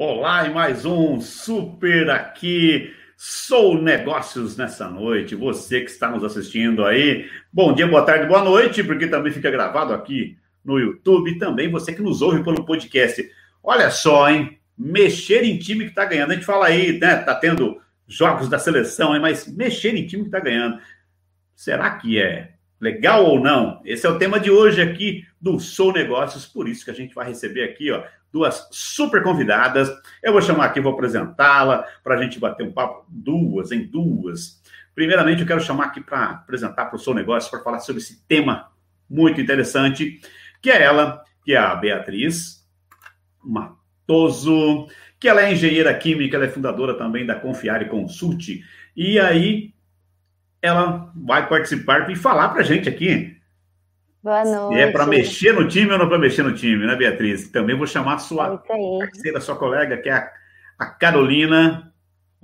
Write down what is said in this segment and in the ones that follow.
Olá e mais um super aqui. Sou Negócios nessa noite. Você que está nos assistindo aí, bom dia, boa tarde, boa noite, porque também fica gravado aqui no YouTube. E também você que nos ouve pelo podcast. Olha só, hein? Mexer em time que está ganhando. A gente fala aí, né? Tá tendo jogos da seleção, hein? mas mexer em time que está ganhando. Será que é legal ou não? Esse é o tema de hoje aqui do Sou Negócios. Por isso que a gente vai receber aqui, ó duas super convidadas. Eu vou chamar aqui, vou apresentá-la para a gente bater um papo. Duas, em duas. Primeiramente, eu quero chamar aqui para apresentar para o seu negócio, para falar sobre esse tema muito interessante, que é ela, que é a Beatriz Matoso, que ela é engenheira química, ela é fundadora também da Confiare Consult. E aí, ela vai participar e falar para a gente aqui Boa noite. E é para mexer no time ou não para mexer no time, né, Beatriz? Também vou chamar a sua é parceira, sua colega, que é a, a Carolina,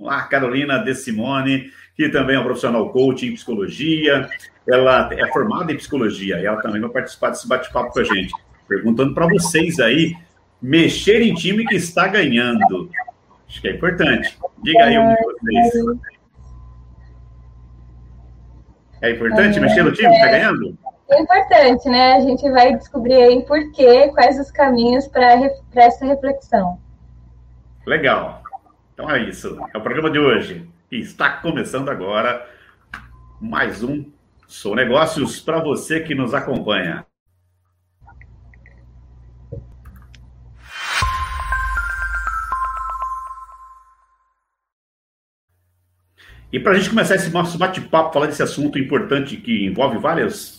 a Carolina De Simone, que também é um profissional coach em psicologia. Ela é formada em psicologia e ela também vai participar desse bate-papo com a gente. Perguntando para vocês aí, mexer em time que está ganhando. Acho que é importante. Diga aí um de vocês. É importante mexer no time que está ganhando? É importante, né? A gente vai descobrir aí por quê, quais os caminhos para essa reflexão. Legal. Então é isso. É o programa de hoje. E está começando agora mais um Sou Negócios para você que nos acompanha. E para a gente começar esse nosso bate-papo, falar desse assunto importante que envolve várias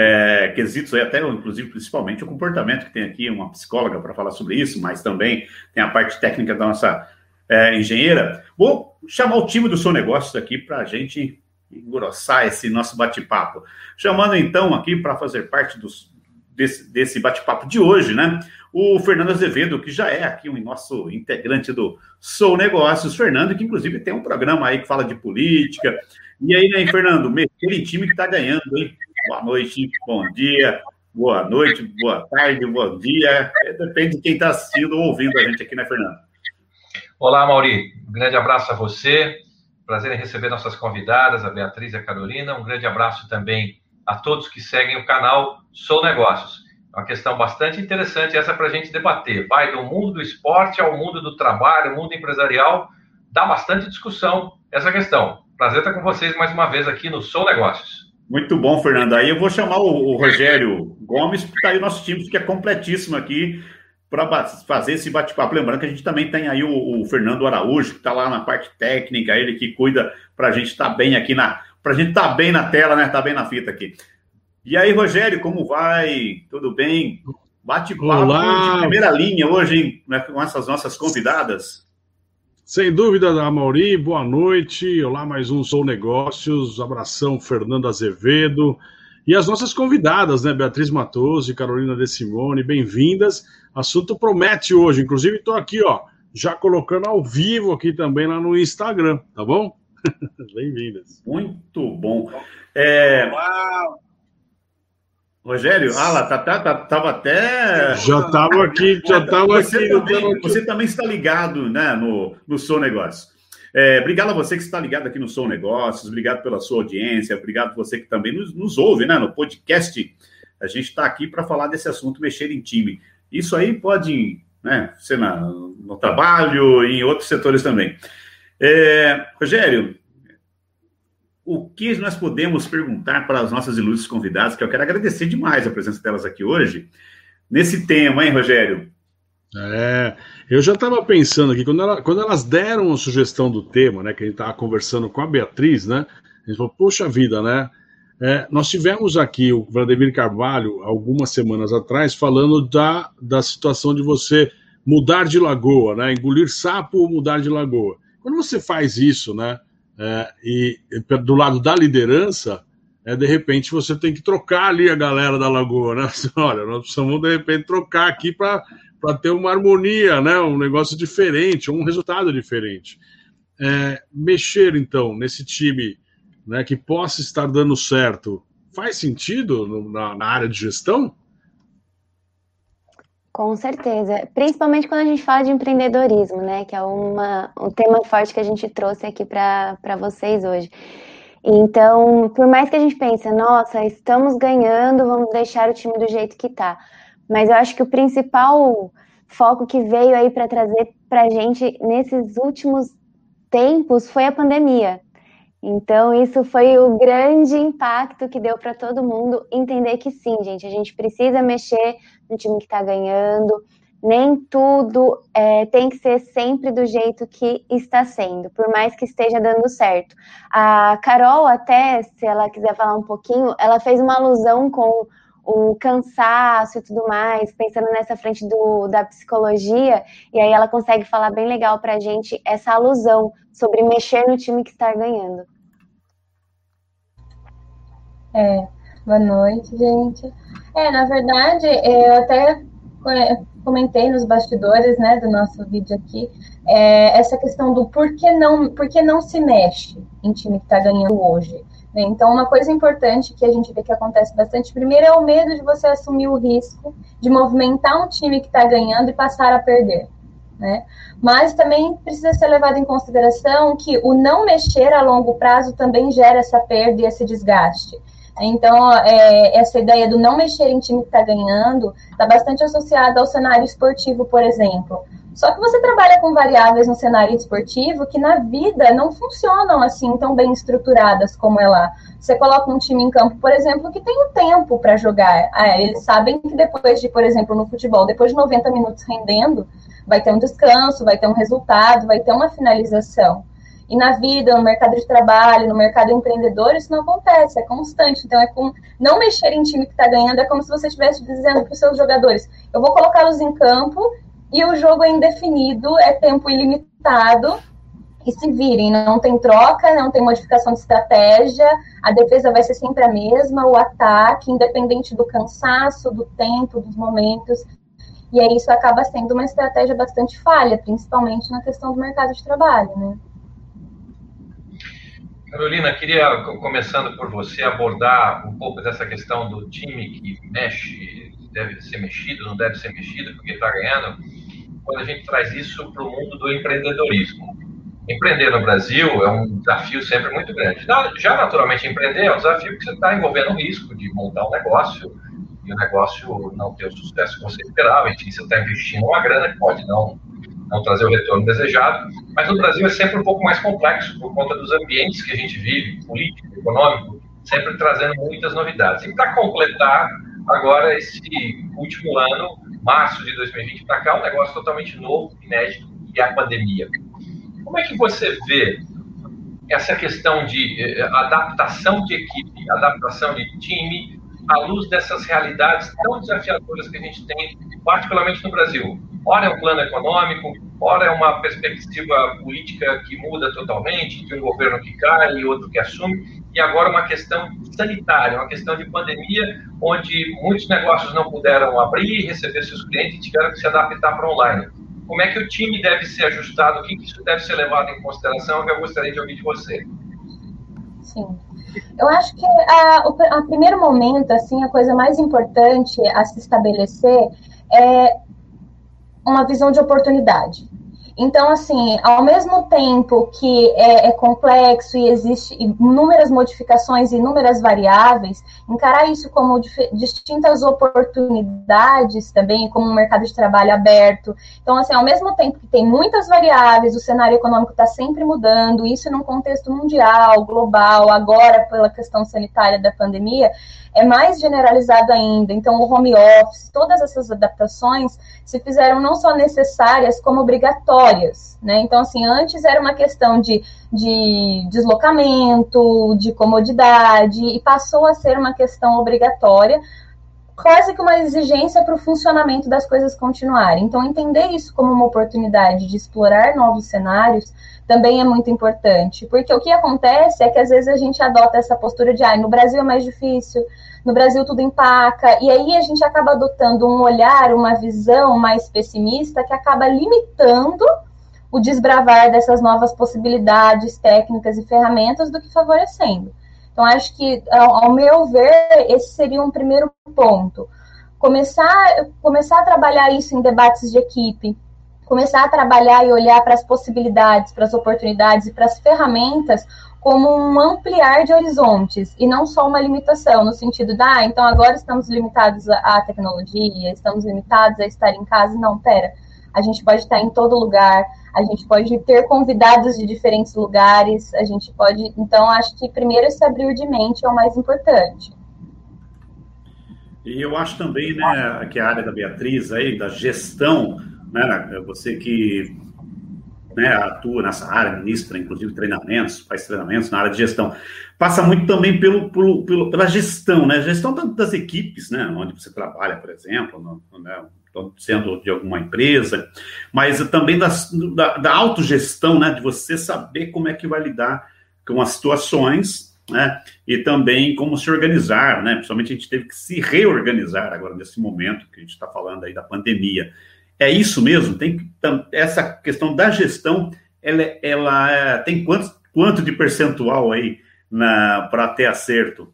é, quesitos até inclusive principalmente o comportamento, que tem aqui uma psicóloga para falar sobre isso, mas também tem a parte técnica da nossa é, engenheira. Vou chamar o time do seu negócio aqui para a gente engrossar esse nosso bate-papo. Chamando então aqui para fazer parte dos, desse, desse bate-papo de hoje, né? O Fernando Azevedo, que já é aqui um nosso integrante do Sou Negócios. Fernando, que inclusive tem um programa aí que fala de política. E aí, né, Fernando, aquele time que está ganhando, hein? Boa noite, bom dia, boa noite, boa tarde, bom dia. É, depende de quem está assistindo ou ouvindo a gente aqui, né, Fernando? Olá, Mauri. Um grande abraço a você. Prazer em receber nossas convidadas, a Beatriz e a Carolina. Um grande abraço também a todos que seguem o canal Sou Negócios. É uma questão bastante interessante essa para a gente debater. Vai do mundo do esporte ao mundo do trabalho, mundo empresarial. Dá bastante discussão essa questão. Prazer estar com vocês mais uma vez aqui no Sou Negócios. Muito bom, Fernando. Aí eu vou chamar o, o Rogério Gomes, que está aí o nosso time, que é completíssimo aqui, para fazer esse bate-papo. Lembrando que a gente também tem aí o, o Fernando Araújo, que está lá na parte técnica, ele que cuida para a gente estar tá bem aqui na. Para a gente estar tá bem na tela, né? Tá bem na fita aqui. E aí, Rogério, como vai? Tudo bem? Bate-papo de primeira linha hoje, né, com essas nossas convidadas. Sem dúvida, Amauri, boa noite. Olá, mais um Sou Negócios. Abração, Fernando Azevedo. E as nossas convidadas, né? Beatriz Matoso e Carolina De Simone, bem-vindas. Assunto promete hoje. Inclusive, estou aqui, ó, já colocando ao vivo aqui também lá no Instagram, tá bom? Bem-vindas. Muito bom. É... Rogério, ah lá, tá, tá, tá, tava até. Já estava aqui, já estava você aqui. Você também está ligado né, no, no Sou Negócios. É, obrigado a você que está ligado aqui no Sou Negócios, obrigado pela sua audiência, obrigado a você que também nos, nos ouve né, no podcast. A gente está aqui para falar desse assunto, mexer em time. Isso aí pode né, ser na, no trabalho e em outros setores também. É, Rogério, o que nós podemos perguntar para as nossas ilustres convidadas, que eu quero agradecer demais a presença delas aqui hoje, nesse tema, hein, Rogério? É, eu já estava pensando aqui, quando, ela, quando, elas deram a sugestão do tema, né, que a gente estava conversando com a Beatriz, né, a gente falou, poxa vida, né, é, nós tivemos aqui o Vladimir Carvalho, algumas semanas atrás, falando da, da situação de você mudar de lagoa, né, engolir sapo ou mudar de lagoa. Quando você faz isso, né, é, e do lado da liderança, é, de repente você tem que trocar ali a galera da lagoa, né? Olha, nós precisamos de repente trocar aqui para ter uma harmonia, né? Um negócio diferente, um resultado diferente. É, mexer então nesse time, né, que possa estar dando certo, faz sentido na, na área de gestão? Com certeza, principalmente quando a gente fala de empreendedorismo, né? Que é uma, um tema forte que a gente trouxe aqui para vocês hoje. Então, por mais que a gente pense, nossa, estamos ganhando, vamos deixar o time do jeito que está. Mas eu acho que o principal foco que veio aí para trazer para a gente nesses últimos tempos foi a pandemia. Então, isso foi o grande impacto que deu para todo mundo entender que sim, gente, a gente precisa mexer no time que está ganhando. Nem tudo é, tem que ser sempre do jeito que está sendo, por mais que esteja dando certo. A Carol, até, se ela quiser falar um pouquinho, ela fez uma alusão com o cansaço e tudo mais, pensando nessa frente do, da psicologia, e aí ela consegue falar bem legal para a gente essa alusão sobre mexer no time que está ganhando. É, boa noite, gente. É, na verdade, eu até comentei nos bastidores, né, do nosso vídeo aqui, é, essa questão do por que não, por que não se mexe em time que está ganhando hoje. Né? Então, uma coisa importante que a gente vê que acontece bastante, primeiro é o medo de você assumir o risco de movimentar um time que está ganhando e passar a perder. Né? Mas também precisa ser levado em consideração que o não mexer a longo prazo também gera essa perda e esse desgaste. Então, é, essa ideia do não mexer em time que está ganhando está bastante associada ao cenário esportivo, por exemplo. Só que você trabalha com variáveis no cenário esportivo que na vida não funcionam assim tão bem estruturadas como é lá. Você coloca um time em campo, por exemplo, que tem um tempo para jogar. Ah, eles sabem que depois de, por exemplo, no futebol, depois de 90 minutos rendendo, vai ter um descanso, vai ter um resultado, vai ter uma finalização. E na vida, no mercado de trabalho, no mercado empreendedor, isso não acontece, é constante. Então, é com não mexer em time que está ganhando, é como se você estivesse dizendo para os seus jogadores: eu vou colocá-los em campo e o jogo é indefinido, é tempo ilimitado. E se virem, não tem troca, não tem modificação de estratégia, a defesa vai ser sempre a mesma, o ataque, independente do cansaço, do tempo, dos momentos. E aí isso acaba sendo uma estratégia bastante falha, principalmente na questão do mercado de trabalho, né? Carolina, queria, começando por você, abordar um pouco dessa questão do time que mexe, deve ser mexido, não deve ser mexido, porque está ganhando quando a gente traz isso para o mundo do empreendedorismo. Empreender no Brasil é um desafio sempre muito grande. Já naturalmente empreender é um desafio que você está envolvendo o risco de montar um negócio e o negócio não ter o sucesso que você esperava. Enfim, você está investindo uma grana que pode não, não trazer o retorno desejado. Mas no Brasil é sempre um pouco mais complexo por conta dos ambientes que a gente vive, político, econômico, sempre trazendo muitas novidades. E para completar, agora esse último ano março de 2020 para cá, um negócio totalmente novo, inédito, que é a pandemia. Como é que você vê essa questão de eh, adaptação de equipe, adaptação de time, à luz dessas realidades tão desafiadoras que a gente tem, particularmente no Brasil? Ora é um plano econômico, ora é uma perspectiva política que muda totalmente, de um governo que cai e outro que assume, e agora uma questão sanitária, uma questão de pandemia, onde muitos negócios não puderam abrir, receber seus clientes e tiveram que se adaptar para online. Como é que o time deve ser ajustado? O que isso deve ser levado em consideração? Eu gostaria de ouvir de você. Sim. Eu acho que a, a primeiro momento, assim, a coisa mais importante a se estabelecer é uma visão de oportunidade. Então, assim, ao mesmo tempo que é, é complexo e existe inúmeras modificações e inúmeras variáveis, encarar isso como distintas oportunidades também, como um mercado de trabalho aberto. Então, assim, ao mesmo tempo que tem muitas variáveis, o cenário econômico está sempre mudando, isso num contexto mundial, global, agora pela questão sanitária da pandemia, é mais generalizado ainda. Então, o home office, todas essas adaptações se fizeram não só necessárias, como obrigatórias. Né? Então, assim, antes era uma questão de, de deslocamento, de comodidade, e passou a ser uma questão obrigatória, quase que uma exigência para o funcionamento das coisas continuarem. Então, entender isso como uma oportunidade de explorar novos cenários também é muito importante, porque o que acontece é que às vezes a gente adota essa postura de, ah, no Brasil é mais difícil, no Brasil tudo empaca, e aí a gente acaba adotando um olhar, uma visão mais pessimista que acaba limitando o desbravar dessas novas possibilidades, técnicas e ferramentas do que favorecendo. Então, acho que, ao meu ver, esse seria um primeiro ponto. começar, começar a trabalhar isso em debates de equipe, começar a trabalhar e olhar para as possibilidades, para as oportunidades e para as ferramentas como um ampliar de horizontes e não só uma limitação, no sentido da, ah, então agora estamos limitados à tecnologia, estamos limitados a estar em casa. Não, pera, a gente pode estar em todo lugar, a gente pode ter convidados de diferentes lugares, a gente pode. Então, acho que primeiro esse abrir de mente é o mais importante. E eu acho também, né, que a área da Beatriz aí, da gestão, né, você que né, atua nessa área, ministra, inclusive, treinamentos, faz treinamentos na área de gestão, passa muito também pelo, pelo, pelo pela gestão, né, gestão das equipes, né, onde você trabalha, por exemplo, no, né, sendo de alguma empresa, mas também das, da, da autogestão, né, de você saber como é que vai lidar com as situações, né, e também como se organizar, né, principalmente a gente teve que se reorganizar agora nesse momento que a gente está falando aí da pandemia. É isso mesmo? Tem essa questão da gestão, ela, ela tem quanto, quanto de percentual aí para ter acerto?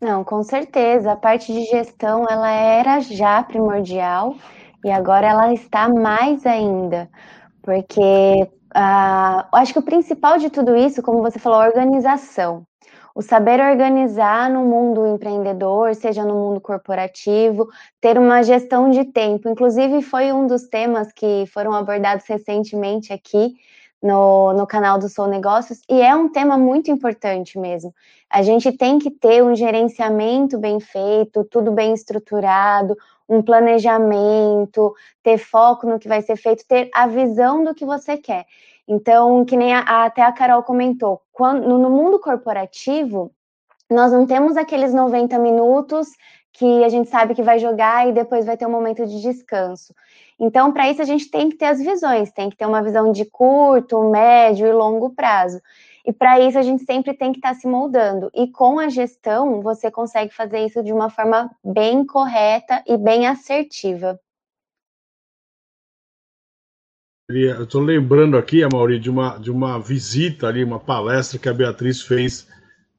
Não, com certeza. A parte de gestão ela era já primordial e agora ela está mais ainda, porque uh, acho que o principal de tudo isso, como você falou, organização. O saber organizar no mundo empreendedor, seja no mundo corporativo, ter uma gestão de tempo. Inclusive, foi um dos temas que foram abordados recentemente aqui no, no canal do Sou Negócios, e é um tema muito importante mesmo. A gente tem que ter um gerenciamento bem feito, tudo bem estruturado, um planejamento, ter foco no que vai ser feito, ter a visão do que você quer. Então, que nem a, até a Carol comentou, quando, no mundo corporativo, nós não temos aqueles 90 minutos que a gente sabe que vai jogar e depois vai ter um momento de descanso. Então, para isso, a gente tem que ter as visões, tem que ter uma visão de curto, médio e longo prazo. E para isso, a gente sempre tem que estar tá se moldando. E com a gestão, você consegue fazer isso de uma forma bem correta e bem assertiva. Estou lembrando aqui, Amaury, de uma, de uma visita ali, uma palestra que a Beatriz fez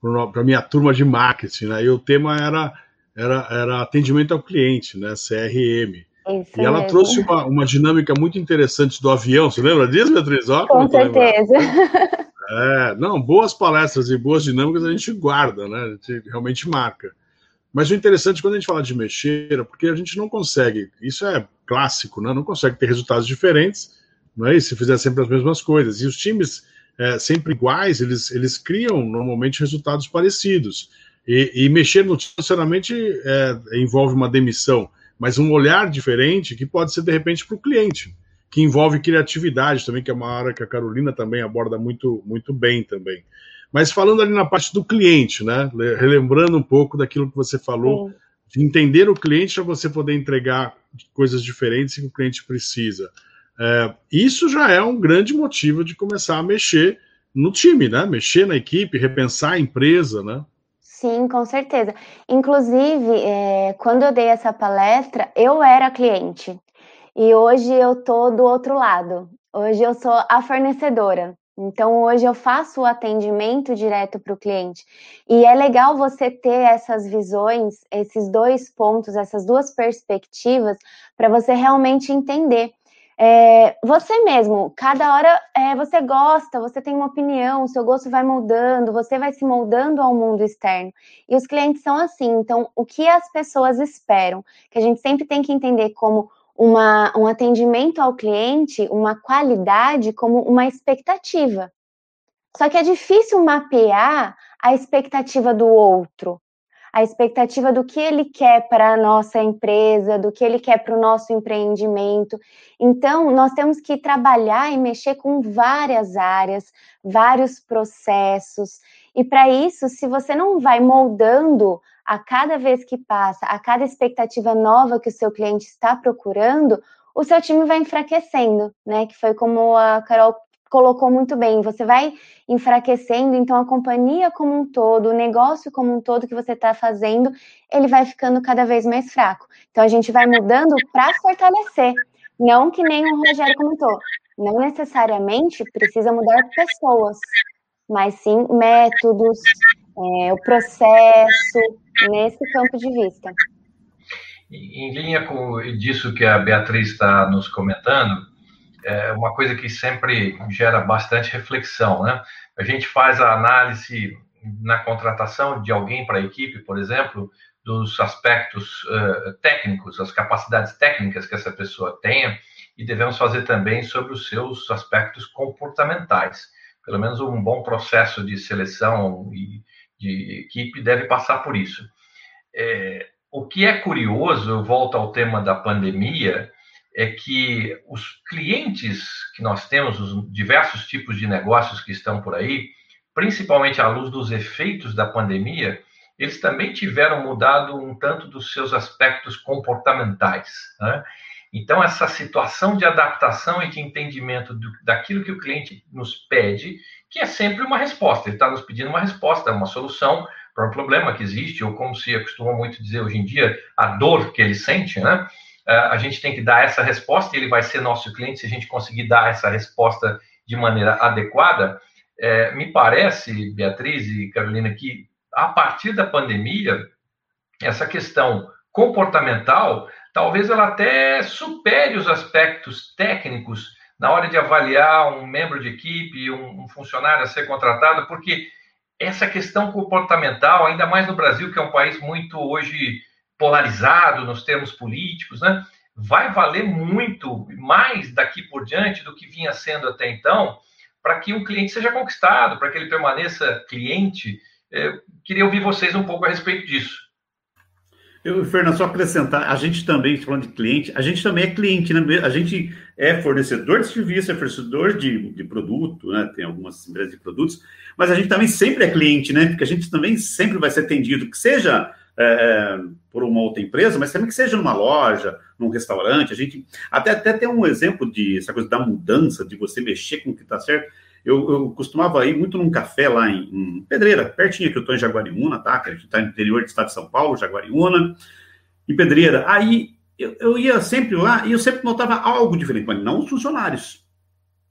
para a minha turma de marketing, né? E o tema era, era, era atendimento ao cliente, né? CRM. Isso e ela mesmo. trouxe uma, uma dinâmica muito interessante do avião. Você lembra disso, Beatriz? Ó, Com certeza. É, não, boas palestras e boas dinâmicas a gente guarda, né? A gente realmente marca. Mas o interessante quando a gente fala de mexer é porque a gente não consegue, isso é clássico, né? Não consegue ter resultados diferentes, não é? se fizer sempre as mesmas coisas. E os times é, sempre iguais, eles, eles criam normalmente resultados parecidos. E, e mexer no time, sinceramente, é, envolve uma demissão mas um olhar diferente que pode ser de repente para o cliente, que envolve criatividade também, que é uma área que a Carolina também aborda muito, muito bem também. Mas falando ali na parte do cliente, né? Relembrando um pouco daquilo que você falou, de entender o cliente para você poder entregar coisas diferentes que o cliente precisa. É, isso já é um grande motivo de começar a mexer no time, né? Mexer na equipe, repensar a empresa, né? Sim, com certeza. Inclusive, é, quando eu dei essa palestra, eu era cliente e hoje eu tô do outro lado. Hoje eu sou a fornecedora. Então, hoje eu faço o atendimento direto para o cliente. E é legal você ter essas visões, esses dois pontos, essas duas perspectivas, para você realmente entender é, você mesmo, cada hora é, você gosta, você tem uma opinião, seu gosto vai mudando, você vai se moldando ao mundo externo. E os clientes são assim. Então, o que as pessoas esperam? Que a gente sempre tem que entender como uma, um atendimento ao cliente, uma qualidade, como uma expectativa. Só que é difícil mapear a expectativa do outro a expectativa do que ele quer para a nossa empresa, do que ele quer para o nosso empreendimento. Então, nós temos que trabalhar e mexer com várias áreas, vários processos. E para isso, se você não vai moldando a cada vez que passa, a cada expectativa nova que o seu cliente está procurando, o seu time vai enfraquecendo, né? Que foi como a Carol colocou muito bem, você vai enfraquecendo, então a companhia como um todo, o negócio como um todo que você está fazendo, ele vai ficando cada vez mais fraco. Então a gente vai mudando para fortalecer, não que nem o Rogério comentou, não necessariamente precisa mudar pessoas, mas sim métodos, é, o processo, nesse campo de vista. em linha com disso que a Beatriz está nos comentando, é uma coisa que sempre gera bastante reflexão, né? A gente faz a análise na contratação de alguém para a equipe, por exemplo, dos aspectos uh, técnicos, as capacidades técnicas que essa pessoa tenha, e devemos fazer também sobre os seus aspectos comportamentais. Pelo menos um bom processo de seleção e de equipe deve passar por isso. É, o que é curioso, eu volto ao tema da pandemia, é que os clientes que nós temos, os diversos tipos de negócios que estão por aí, principalmente à luz dos efeitos da pandemia, eles também tiveram mudado um tanto dos seus aspectos comportamentais. Né? Então, essa situação de adaptação e de entendimento do, daquilo que o cliente nos pede, que é sempre uma resposta, ele está nos pedindo uma resposta, uma solução para um problema que existe, ou como se acostuma muito dizer hoje em dia, a dor que ele sente, né? É, a gente tem que dar essa resposta e ele vai ser nosso cliente se a gente conseguir dar essa resposta de maneira adequada. É, me parece, Beatriz e Carolina, que a partir da pandemia, essa questão comportamental, talvez ela até supere os aspectos técnicos na hora de avaliar um membro de equipe, um, um funcionário a ser contratado, porque essa questão comportamental, ainda mais no Brasil, que é um país muito hoje polarizado nos termos políticos, né? vai valer muito mais daqui por diante do que vinha sendo até então, para que um cliente seja conquistado, para que ele permaneça cliente. Eu queria ouvir vocês um pouco a respeito disso. Eu, Fernando, só acrescentar, a gente também, falando de cliente, a gente também é cliente, né? A gente é fornecedor de serviço, é fornecedor de, de produto, né? Tem algumas empresas de produtos, mas a gente também sempre é cliente, né? Porque a gente também sempre vai ser atendido, que seja é, por uma outra empresa, mas também que seja numa loja, num restaurante. A gente até, até tem um exemplo de essa coisa da mudança, de você mexer com o que está certo. Eu, eu, costumava ir muito num café lá em, em Pedreira, pertinho que eu estou em Jaguariúna, tá? Que a gente está no interior do estado de São Paulo, Jaguariúna, em Pedreira. Aí eu, eu, ia sempre lá e eu sempre notava algo diferente, mas não os funcionários.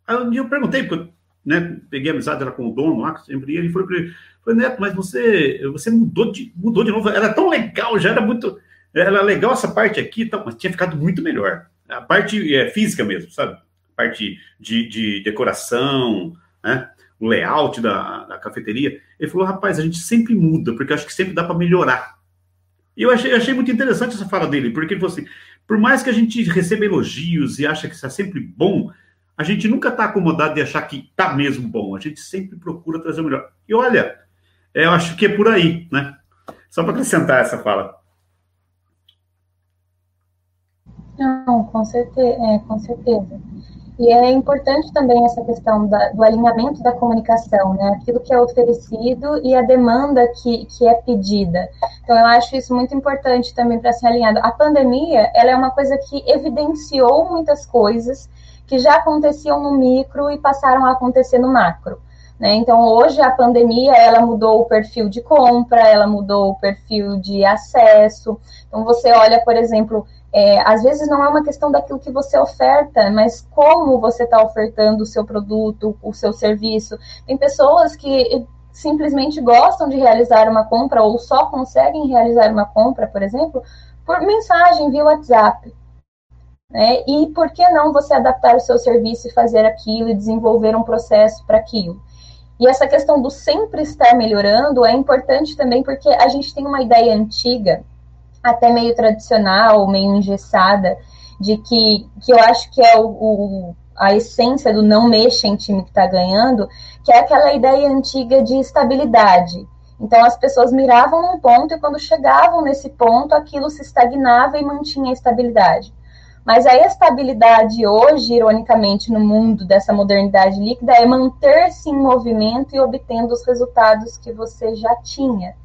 Aí eu perguntei, porque né, peguei amizade lá com o dono lá, sempre ia, e falei para ele, falei, Neto, mas você, você mudou de, mudou de novo, era tão legal, já era muito, era legal essa parte aqui, mas tinha ficado muito melhor. A parte é, física mesmo, sabe? A parte de, de decoração, né? o layout da, da cafeteria. Ele falou, rapaz, a gente sempre muda, porque acho que sempre dá para melhorar. E eu achei, achei muito interessante essa fala dele, porque ele falou assim, por mais que a gente receba elogios e acha que isso é sempre bom, a gente nunca está acomodado de achar que está mesmo bom, a gente sempre procura trazer o melhor. E olha, eu acho que é por aí, né? Só para acrescentar essa fala. Não, com certeza, é, com certeza. E é importante também essa questão da, do alinhamento da comunicação, né? Aquilo que é oferecido e a demanda que, que é pedida. Então, eu acho isso muito importante também para ser alinhado. A pandemia, ela é uma coisa que evidenciou muitas coisas que já aconteciam no micro e passaram a acontecer no macro. Né? Então, hoje a pandemia ela mudou o perfil de compra, ela mudou o perfil de acesso. Então, você olha, por exemplo, é, às vezes não é uma questão daquilo que você oferta, mas como você está ofertando o seu produto, o seu serviço. Tem pessoas que simplesmente gostam de realizar uma compra ou só conseguem realizar uma compra, por exemplo, por mensagem via WhatsApp. Né? E por que não você adaptar o seu serviço e fazer aquilo e desenvolver um processo para aquilo? E essa questão do sempre estar melhorando é importante também porque a gente tem uma ideia antiga, até meio tradicional, meio engessada, de que, que eu acho que é o, o a essência do não mexa em time que está ganhando, que é aquela ideia antiga de estabilidade. Então as pessoas miravam num ponto e quando chegavam nesse ponto, aquilo se estagnava e mantinha a estabilidade. Mas a estabilidade hoje, ironicamente, no mundo dessa modernidade líquida, é manter-se em movimento e obtendo os resultados que você já tinha.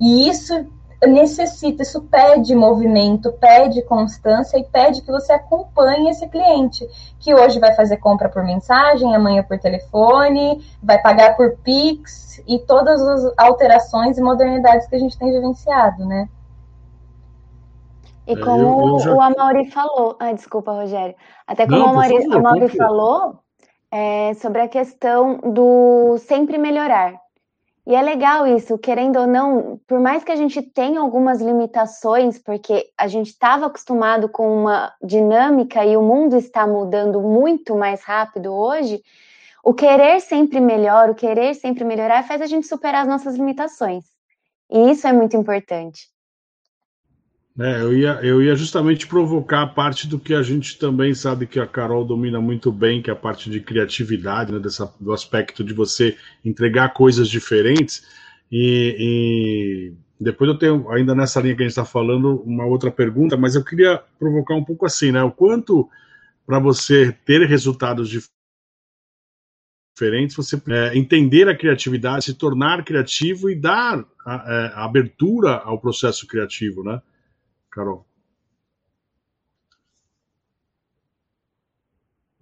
E isso necessita, isso pede movimento, pede constância e pede que você acompanhe esse cliente, que hoje vai fazer compra por mensagem, amanhã por telefone, vai pagar por Pix e todas as alterações e modernidades que a gente tem vivenciado, né? E é, como eu, eu já... o Amaury falou, ah, desculpa, Rogério, até como Não, o Amaury, Amaury falou é, sobre a questão do sempre melhorar. E é legal isso, querendo ou não, por mais que a gente tenha algumas limitações, porque a gente estava acostumado com uma dinâmica e o mundo está mudando muito mais rápido hoje, o querer sempre melhor, o querer sempre melhorar faz a gente superar as nossas limitações. E isso é muito importante. É, eu, ia, eu ia justamente provocar a parte do que a gente também sabe que a Carol domina muito bem, que é a parte de criatividade, né, dessa, do aspecto de você entregar coisas diferentes. E, e, depois eu tenho, ainda nessa linha que a gente está falando, uma outra pergunta, mas eu queria provocar um pouco assim, né? O quanto para você ter resultados diferentes, você é, entender a criatividade, se tornar criativo e dar a, a, é, a abertura ao processo criativo, né? Carol.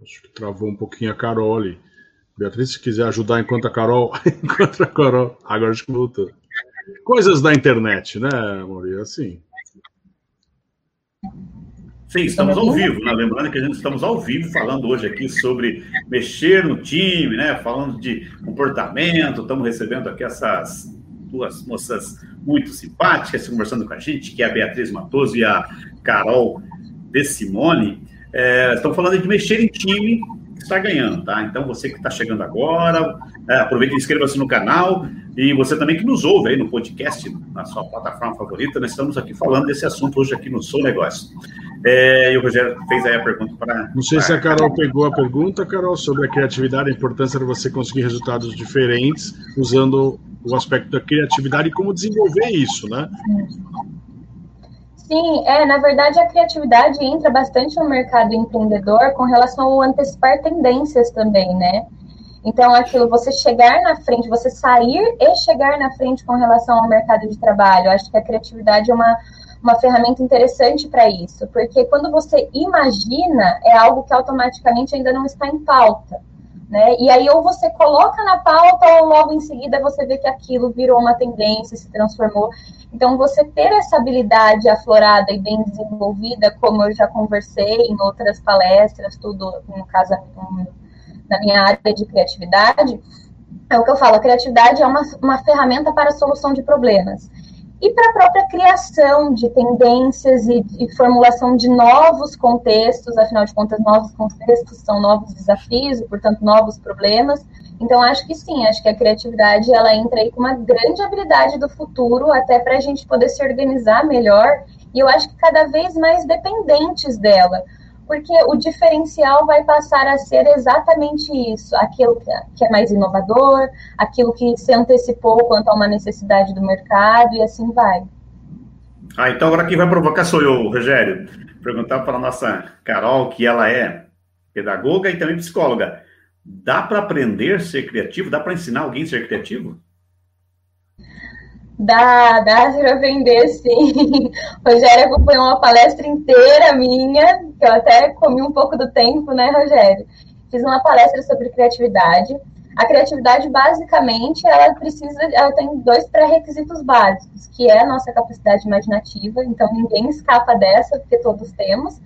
Acho que travou um pouquinho a Carol ali. Beatriz, se quiser ajudar enquanto a Carol. enquanto a Carol. Agora acho que voltou. Coisas da internet, né, Maria? Assim. Sim, estamos ao vivo, né? lembrando que a gente estamos ao vivo falando hoje aqui sobre mexer no time, né? Falando de comportamento, estamos recebendo aqui essas duas moças muito simpáticas conversando com a gente, que é a Beatriz Matoso e a Carol De Simone. É, estão falando de mexer em time que está ganhando, tá? Então você que está chegando agora, é, aproveite e inscreva-se no canal e você também que nos ouve aí no podcast, na sua plataforma favorita, nós estamos aqui falando desse assunto hoje aqui no Sou Negócio. É, e o Rogério fez aí a pergunta para. Não sei pra... se a Carol pegou a pergunta, Carol, sobre a criatividade, a importância de você conseguir resultados diferentes usando o aspecto da criatividade e como desenvolver isso, né? Sim, é, na verdade a criatividade entra bastante no mercado empreendedor com relação ao antecipar tendências também, né? Então, aquilo, você chegar na frente, você sair e chegar na frente com relação ao mercado de trabalho. Acho que a criatividade é uma, uma ferramenta interessante para isso, porque quando você imagina, é algo que automaticamente ainda não está em pauta. Né? E aí, ou você coloca na pauta, ou logo em seguida você vê que aquilo virou uma tendência, se transformou. Então, você ter essa habilidade aflorada e bem desenvolvida, como eu já conversei em outras palestras, tudo, no caso, na minha área de criatividade, é o que eu falo: a criatividade é uma, uma ferramenta para a solução de problemas e para a própria criação de tendências e, e, formulação de novos contextos, afinal de contas, novos contextos são novos desafios e, portanto, novos problemas. Então, acho que sim, acho que a criatividade ela entra aí com uma grande habilidade do futuro, até para a gente poder se organizar melhor, e eu acho que cada vez mais dependentes dela porque o diferencial vai passar a ser exatamente isso, aquilo que é mais inovador, aquilo que se antecipou quanto a uma necessidade do mercado e assim vai. Ah, então agora quem vai provocar sou eu, Rogério. Perguntar para a nossa Carol, que ela é pedagoga e também psicóloga. Dá para aprender a ser criativo? Dá para ensinar alguém a ser criativo? Dá, dá para aprender, sim. Rogério acompanhou uma palestra inteira minha, que eu até comi um pouco do tempo, né, Rogério? Fiz uma palestra sobre criatividade. A criatividade, basicamente, ela precisa, ela tem dois pré-requisitos básicos, que é a nossa capacidade imaginativa, então ninguém escapa dessa, porque todos temos,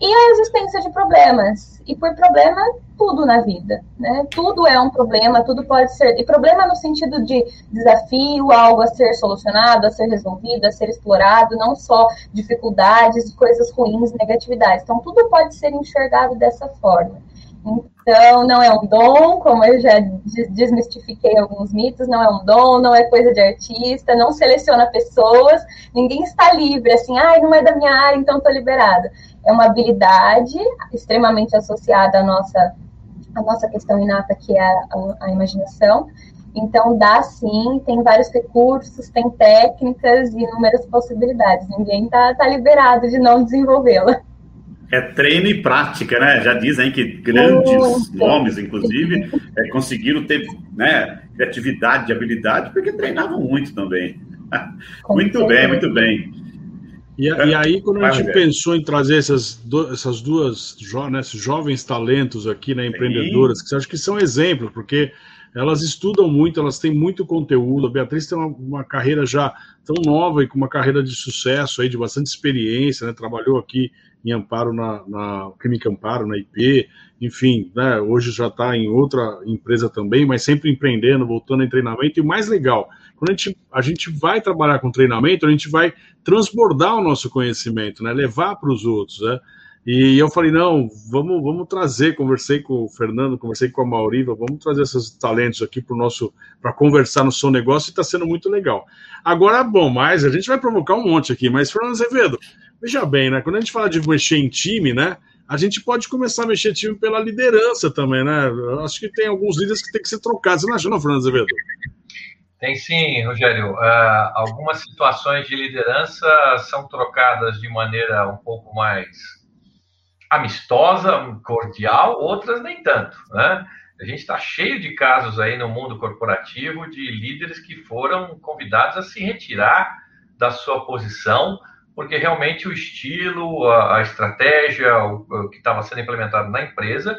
e a existência de problemas. E por problema, tudo na vida, né? Tudo é um problema, tudo pode ser. E problema no sentido de desafio, algo a ser solucionado, a ser resolvido, a ser explorado, não só dificuldades, coisas ruins, negatividades. Então, tudo pode ser enxergado dessa forma. Então, não é um dom, como eu já desmistifiquei alguns mitos, não é um dom, não é coisa de artista, não seleciona pessoas, ninguém está livre, assim, ai, ah, não é da minha área, então estou liberada é uma habilidade extremamente associada à nossa, à nossa questão inata, que é a, a imaginação. Então, dá sim, tem vários recursos, tem técnicas e inúmeras possibilidades. Ninguém está tá liberado de não desenvolvê-la. É treino e prática, né? Já dizem que grandes nomes, inclusive, é, conseguiram ter né, criatividade e habilidade porque treinavam muito também. muito bem, muito bem. E, e aí, quando a gente pensou em trazer essas, do, essas duas jo, né, jovens talentos aqui, né, empreendedoras, que acha que são exemplos, porque elas estudam muito, elas têm muito conteúdo. A Beatriz tem uma, uma, carreira já tão nova e com uma carreira de sucesso aí, de bastante experiência, né? Trabalhou aqui em Amparo na, na Clínica Amparo, na IP, enfim, né? Hoje já está em outra empresa também, mas sempre empreendendo, voltando em treinamento. E o mais legal, quando a gente, a gente vai trabalhar com treinamento, a gente vai transbordar o nosso conhecimento, né? Levar para os outros, né? E eu falei, não, vamos, vamos trazer, conversei com o Fernando, conversei com a Mauriva, vamos trazer esses talentos aqui para nosso, para conversar no seu negócio e está sendo muito legal. Agora, bom, mas a gente vai provocar um monte aqui, mas Fernando Azevedo, veja bem, né? Quando a gente fala de mexer em time, né? A gente pode começar a mexer time pela liderança também, né? Eu acho que tem alguns líderes que tem que ser trocados. Você não acha, não, Fernando Azevedo? Tem sim, Rogério. Uh, algumas situações de liderança são trocadas de maneira um pouco mais amistosa, cordial, outras nem tanto, né? A gente está cheio de casos aí no mundo corporativo de líderes que foram convidados a se retirar da sua posição, porque realmente o estilo, a, a estratégia, o, o que estava sendo implementado na empresa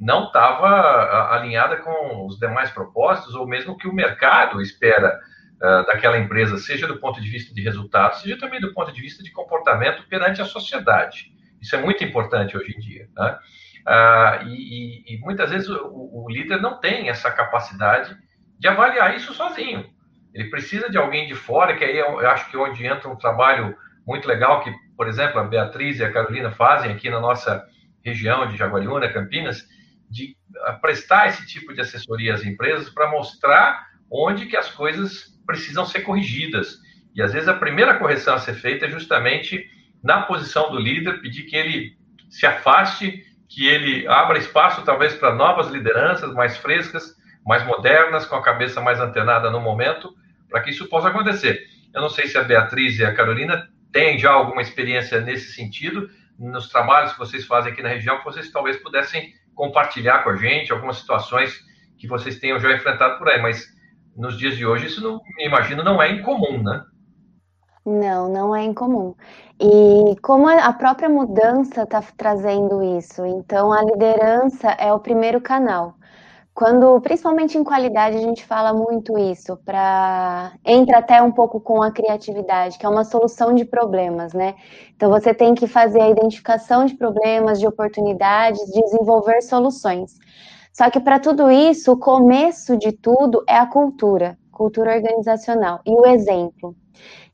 não estava alinhada com os demais propósitos, ou mesmo que o mercado espera uh, daquela empresa, seja do ponto de vista de resultados, seja também do ponto de vista de comportamento perante a sociedade. Isso é muito importante hoje em dia. Né? Ah, e, e, muitas vezes o, o, líder não tem essa capacidade de avaliar isso sozinho. Ele precisa de alguém de fora, que aí eu, eu acho que é onde entra um trabalho muito legal que, por exemplo, a Beatriz e a Carolina fazem aqui na nossa região de Jaguariúna, Campinas, de prestar esse tipo de assessoria às empresas para mostrar onde que as coisas precisam ser corrigidas. E às vezes a primeira correção a ser feita é justamente na posição do líder, pedir que ele se afaste, que ele abra espaço talvez para novas lideranças mais frescas, mais modernas, com a cabeça mais antenada no momento, para que isso possa acontecer. Eu não sei se a Beatriz e a Carolina têm já alguma experiência nesse sentido, nos trabalhos que vocês fazem aqui na região, que vocês talvez pudessem compartilhar com a gente algumas situações que vocês tenham já enfrentado por aí, mas nos dias de hoje isso não, imagino, não é incomum, né? Não, não é incomum. E como a própria mudança está trazendo isso, então a liderança é o primeiro canal. Quando, principalmente em qualidade, a gente fala muito isso, para entra até um pouco com a criatividade, que é uma solução de problemas, né? Então você tem que fazer a identificação de problemas, de oportunidades, desenvolver soluções. Só que para tudo isso, o começo de tudo é a cultura, cultura organizacional e o exemplo.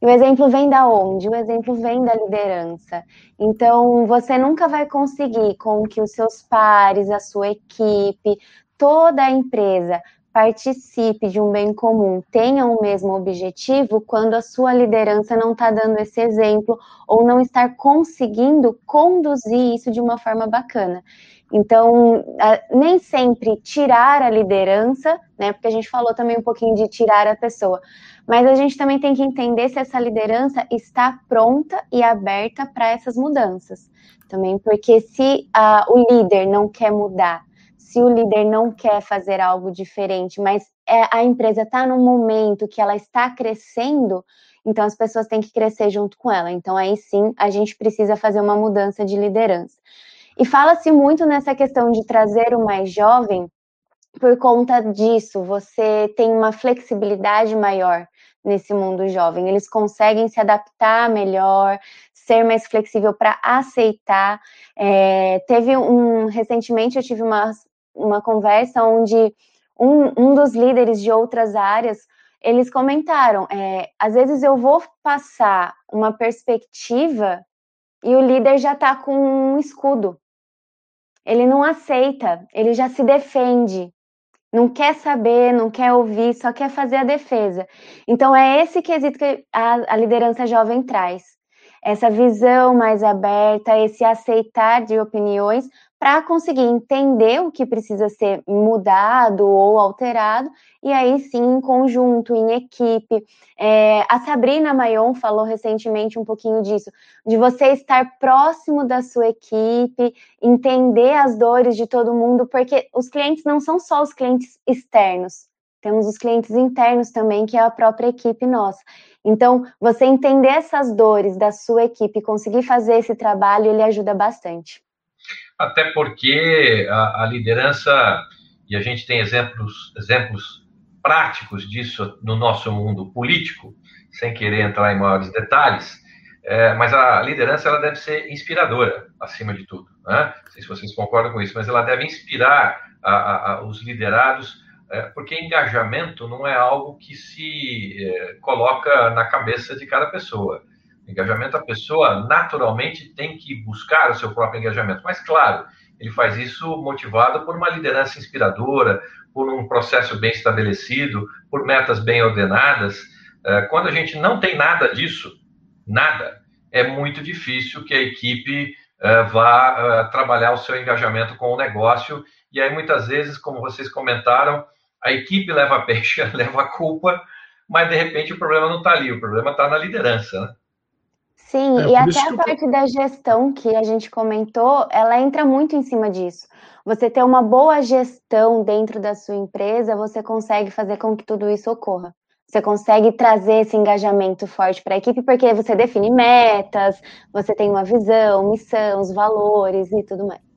E o exemplo vem da onde? O exemplo vem da liderança. Então, você nunca vai conseguir com que os seus pares, a sua equipe, toda a empresa participe de um bem comum, tenha o mesmo objetivo, quando a sua liderança não está dando esse exemplo ou não está conseguindo conduzir isso de uma forma bacana. Então, nem sempre tirar a liderança, né? Porque a gente falou também um pouquinho de tirar a pessoa, mas a gente também tem que entender se essa liderança está pronta e aberta para essas mudanças. Também, porque se uh, o líder não quer mudar, se o líder não quer fazer algo diferente, mas é, a empresa está num momento que ela está crescendo, então as pessoas têm que crescer junto com ela. Então, aí sim, a gente precisa fazer uma mudança de liderança. E fala-se muito nessa questão de trazer o mais jovem por conta disso, você tem uma flexibilidade maior nesse mundo jovem. Eles conseguem se adaptar melhor, ser mais flexível para aceitar. É, teve um recentemente eu tive uma, uma conversa onde um, um dos líderes de outras áreas eles comentaram, é, às vezes eu vou passar uma perspectiva e o líder já está com um escudo. Ele não aceita, ele já se defende não quer saber, não quer ouvir, só quer fazer a defesa. Então, é esse quesito que a, a liderança jovem traz. Essa visão mais aberta, esse aceitar de opiniões, para conseguir entender o que precisa ser mudado ou alterado, e aí sim, em conjunto, em equipe. É, a Sabrina Mayon falou recentemente um pouquinho disso, de você estar próximo da sua equipe, entender as dores de todo mundo, porque os clientes não são só os clientes externos, temos os clientes internos também, que é a própria equipe nossa. Então, você entender essas dores da sua equipe, conseguir fazer esse trabalho, ele ajuda bastante até porque a, a liderança e a gente tem exemplos, exemplos práticos disso no nosso mundo político, sem querer entrar em maiores detalhes, é, mas a liderança ela deve ser inspiradora, acima de tudo. Né? Não sei se vocês concordam com isso, mas ela deve inspirar a, a, a, os liderados, é, porque engajamento não é algo que se é, coloca na cabeça de cada pessoa. Engajamento, a pessoa naturalmente tem que buscar o seu próprio engajamento. Mas, claro, ele faz isso motivado por uma liderança inspiradora, por um processo bem estabelecido, por metas bem ordenadas. É, quando a gente não tem nada disso, nada, é muito difícil que a equipe é, vá é, trabalhar o seu engajamento com o negócio. E aí, muitas vezes, como vocês comentaram, a equipe leva a peixe, leva a culpa, mas de repente o problema não está ali, o problema está na liderança. Né? Sim, é, e até a parte eu... da gestão que a gente comentou, ela entra muito em cima disso. Você ter uma boa gestão dentro da sua empresa, você consegue fazer com que tudo isso ocorra. Você consegue trazer esse engajamento forte para a equipe, porque você define metas, você tem uma visão, missão, os valores e tudo mais.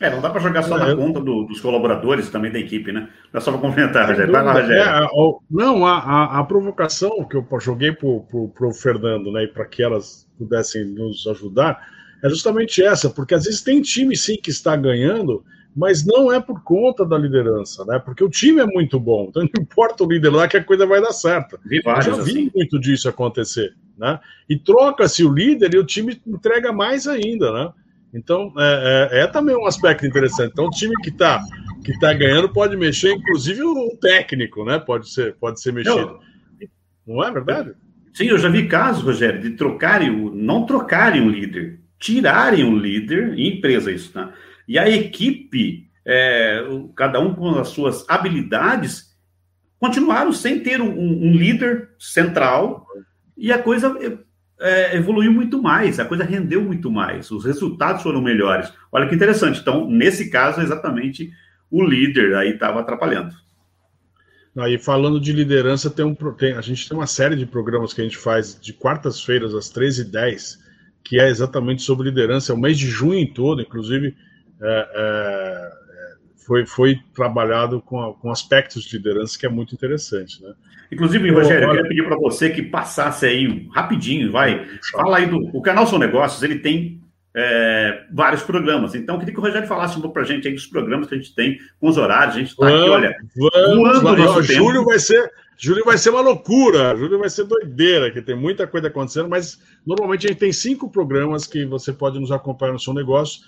É, não dá para jogar só é, na conta do, dos colaboradores também da equipe, né? Não é só para complementar, Rogério. Vai lá, Rogério. É, não, a, a, a, provocação que eu joguei para o Fernando, né, e para que elas pudessem nos ajudar, é justamente essa, porque às vezes tem time sim que está ganhando, mas não é por conta da liderança, né? Porque o time é muito bom, então não importa o líder lá que a coisa vai dar certo. Vi vários, já vi assim. muito disso acontecer, né? E troca-se o líder e o time entrega mais ainda, né? Então, é, é, é, também um aspecto interessante. Então, o time que está que tá ganhando pode mexer, inclusive o técnico, né? Pode ser, pode ser mexido. Não, não é verdade? Sim, eu já vi casos, Rogério, de trocarem, o, não trocarem o líder, tirarem o líder, em empresa isso, tá? E a equipe, é, cada um com as suas habilidades, continuaram sem ter um, um líder central e a coisa é, evoluiu muito mais, a coisa rendeu muito mais, os resultados foram melhores. Olha que interessante. Então, nesse caso, exatamente o líder aí estava atrapalhando. Aí, falando de liderança, tem um, tem, a gente tem uma série de programas que a gente faz de quartas-feiras, às 13h10, que é exatamente sobre liderança, é o mês de junho todo, inclusive. É, é, foi, foi trabalhado com, com aspectos de liderança que é muito interessante, né? Inclusive, Rogério, eu queria pedir para você que passasse aí rapidinho, vai. Fala aí do. O canal São Negócios, ele tem é, vários programas. Então, eu queria que o Rogério falasse um pouco para a gente aí dos programas que a gente tem, com os horários. A gente está aqui, olha. Vamos, vamos, Júlio vai ser. Júlio vai ser uma loucura, Júlio vai ser doideira, que tem muita coisa acontecendo, mas normalmente a gente tem cinco programas que você pode nos acompanhar no seu negócio.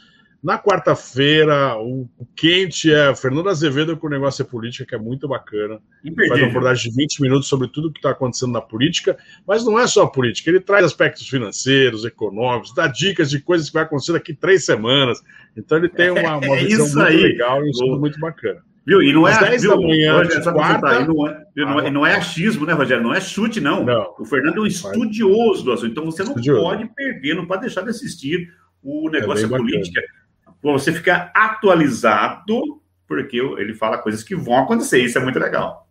Na quarta-feira, o, o, quente é Fernando Azevedo com o negócio é política, que é muito bacana. Imperdível. Faz uma abordagem de 20 minutos sobre tudo o que está acontecendo na política, mas não é só política, ele traz aspectos financeiros, econômicos, dá dicas de coisas que vai acontecer daqui três semanas. Então ele tem uma, uma é visão muito aí. legal e um estudo muito bacana. Viu? E não é 10 viu, da manhã, Rogério, de quarta... não, é, não, é, não é achismo, né, Rogério? Não é chute, não. não. O Fernando é um estudioso do assunto, então você não estudioso. pode perder, não pode deixar de assistir o é negócio é política. Bacana você ficar atualizado, porque ele fala coisas que vão acontecer. Isso é muito legal.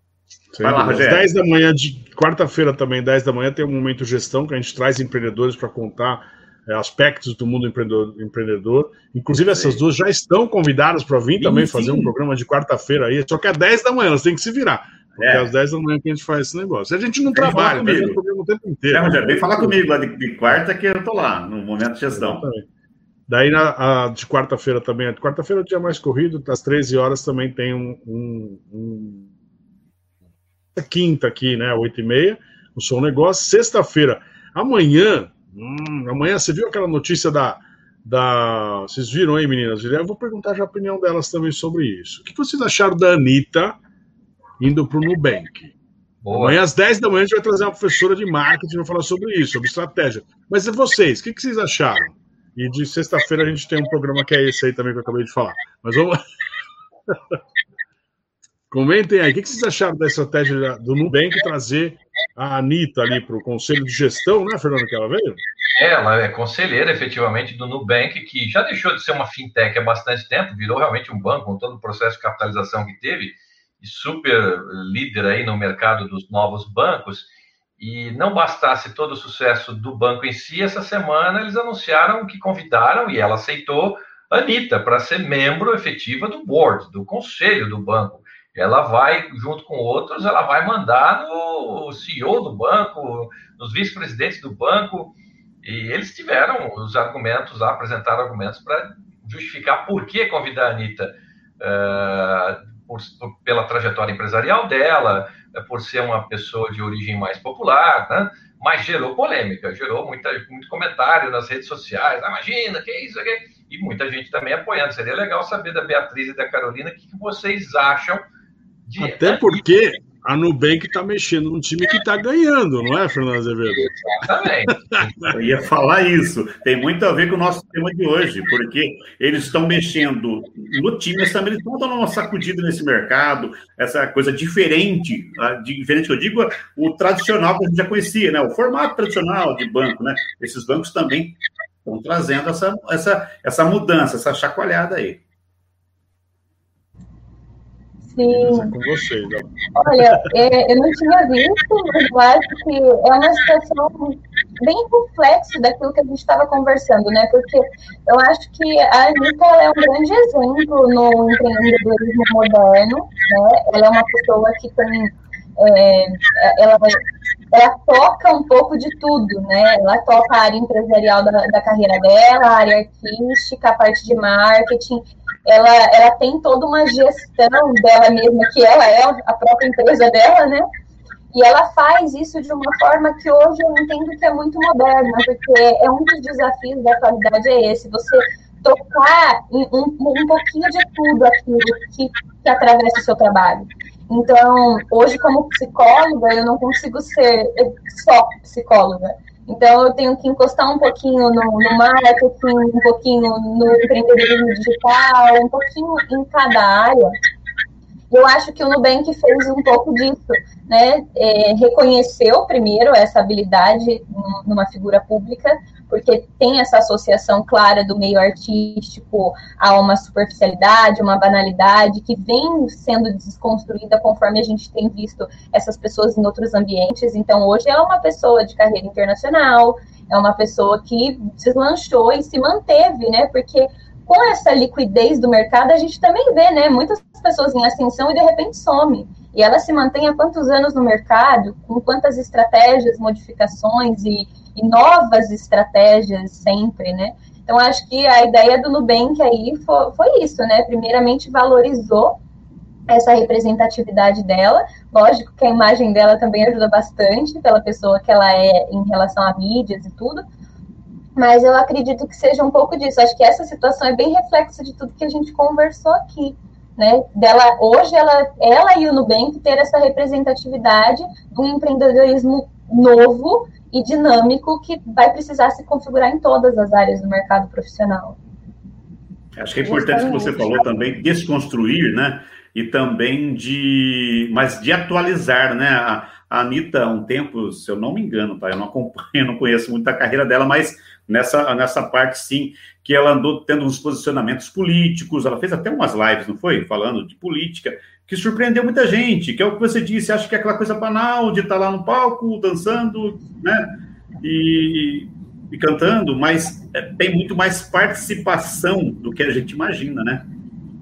Sim, Vai lá, Rogério. 10 da manhã, de quarta-feira também, 10 da manhã, tem um momento gestão que a gente traz empreendedores para contar é, aspectos do mundo empreendedor. empreendedor. Inclusive, essas duas já estão convidadas para vir sim, também sim. fazer um programa de quarta-feira aí. Só que é 10 da manhã, elas têm que se virar. Porque é, é às 10 da manhã que a gente faz esse negócio. A gente não trabalha, mas o programa o tempo inteiro. É, Rogério, vem falar comigo lá de, de, quarta que eu tô lá, no momento de gestão. Exatamente. Daí, na, a, de quarta-feira também, de quarta-feira é o dia mais corrido, às 13 horas também tem um, um, um quinta aqui, né, 8 e meia, o Som Negócio. Sexta-feira, amanhã, hum, amanhã, você viu aquela notícia da, da... Vocês viram aí, meninas? Eu vou perguntar já a opinião delas também sobre isso. O que vocês acharam da Anitta indo para o Nubank? Boa. Amanhã às 10 da manhã a gente vai trazer uma professora de marketing para falar sobre isso, sobre estratégia. Mas e vocês, o que vocês acharam? E de sexta-feira a gente tem um programa que é esse aí também que eu acabei de falar. Mas vamos. Comentem aí, o que vocês acharam da estratégia do Nubank trazer a Anitta ali para o conselho de gestão, né, Fernando, que ela veio? É, ela é conselheira, efetivamente, do Nubank, que já deixou de ser uma fintech há bastante tempo, virou realmente um banco, com todo o processo de capitalização que teve, e super líder aí no mercado dos novos bancos. E não bastasse todo o sucesso do banco em si, essa semana eles anunciaram que convidaram, e ela aceitou, Anitta para ser membro efetiva do board, do conselho do banco. Ela vai, junto com outros, ela vai mandar no CEO do banco, nos vice-presidentes do banco, e eles tiveram os argumentos apresentaram argumentos para justificar por que convidar a Anitta uh, por, pela trajetória empresarial dela, uh, por ser uma pessoa de origem mais popular, né? mas gerou polêmica, gerou muita, muito comentário nas redes sociais. Ah, imagina, que isso aqui? E muita gente também apoiando. Seria legal saber da Beatriz e da Carolina o que, que vocês acham de. Até porque a Nubank está mexendo num time que está ganhando, não é, Fernando Azevedo? Exatamente. Eu ia falar isso. Tem muito a ver com o nosso tema de hoje, porque eles estão mexendo no time, mas também estão dando uma sacudida nesse mercado, essa coisa diferente, diferente que eu digo, o tradicional que a gente já conhecia, né? O formato tradicional de banco, né? Esses bancos também estão trazendo essa, essa, essa mudança, essa chacoalhada aí. Sim. Com vocês, Olha, é, eu não tinha visto, mas eu acho que é uma situação bem reflexo daquilo que a gente estava conversando, né? Porque eu acho que a Anitta é um grande exemplo no empreendedorismo moderno, né? Ela é uma pessoa que tem. É, ela, ela toca um pouco de tudo, né? Ela toca a área empresarial da, da carreira dela, a área artística, a parte de marketing, ela, ela tem toda uma gestão dela mesma, que ela é a própria empresa dela, né? E ela faz isso de uma forma que hoje eu entendo que é muito moderna, porque é um dos desafios da atualidade é esse, você tocar um, um pouquinho de tudo aquilo que, que atravessa o seu trabalho. Então, hoje, como psicóloga, eu não consigo ser só psicóloga. Então, eu tenho que encostar um pouquinho no, no marketing, um pouquinho no empreendedorismo digital, um pouquinho em cada área. Eu acho que o Nubank fez um pouco disso, né? É, reconheceu primeiro essa habilidade numa figura pública, porque tem essa associação clara do meio artístico a uma superficialidade, uma banalidade que vem sendo desconstruída conforme a gente tem visto essas pessoas em outros ambientes. Então, hoje é uma pessoa de carreira internacional, é uma pessoa que deslanchou e se manteve, né? Porque com essa liquidez do mercado, a gente também vê, né? Muitas pessoas em ascensão e de repente some. E ela se mantém há quantos anos no mercado, com quantas estratégias, modificações e, e novas estratégias sempre, né? Então, acho que a ideia do Nubank aí foi, foi isso, né? Primeiramente, valorizou essa representatividade dela. Lógico que a imagem dela também ajuda bastante pela pessoa que ela é em relação a mídias e tudo. Mas eu acredito que seja um pouco disso. Acho que essa situação é bem reflexo de tudo que a gente conversou aqui. Né, dela hoje ela, ela e o Nubank ter essa representatividade do empreendedorismo novo e dinâmico que vai precisar se configurar em todas as áreas do mercado profissional. Acho que é importante que você falou também desconstruir, né? E também de, mas de atualizar, né? A, a Anitta, há um tempo, se eu não me engano, tá? Eu não acompanho, não conheço muito a carreira dela, mas nessa, nessa parte sim, que ela andou tendo uns posicionamentos políticos, ela fez até umas lives, não foi? Falando de política, que surpreendeu muita gente, que é o que você disse, acha que é aquela coisa banal de estar lá no palco, dançando, né? E, e cantando, mas é, tem muito mais participação do que a gente imagina, né?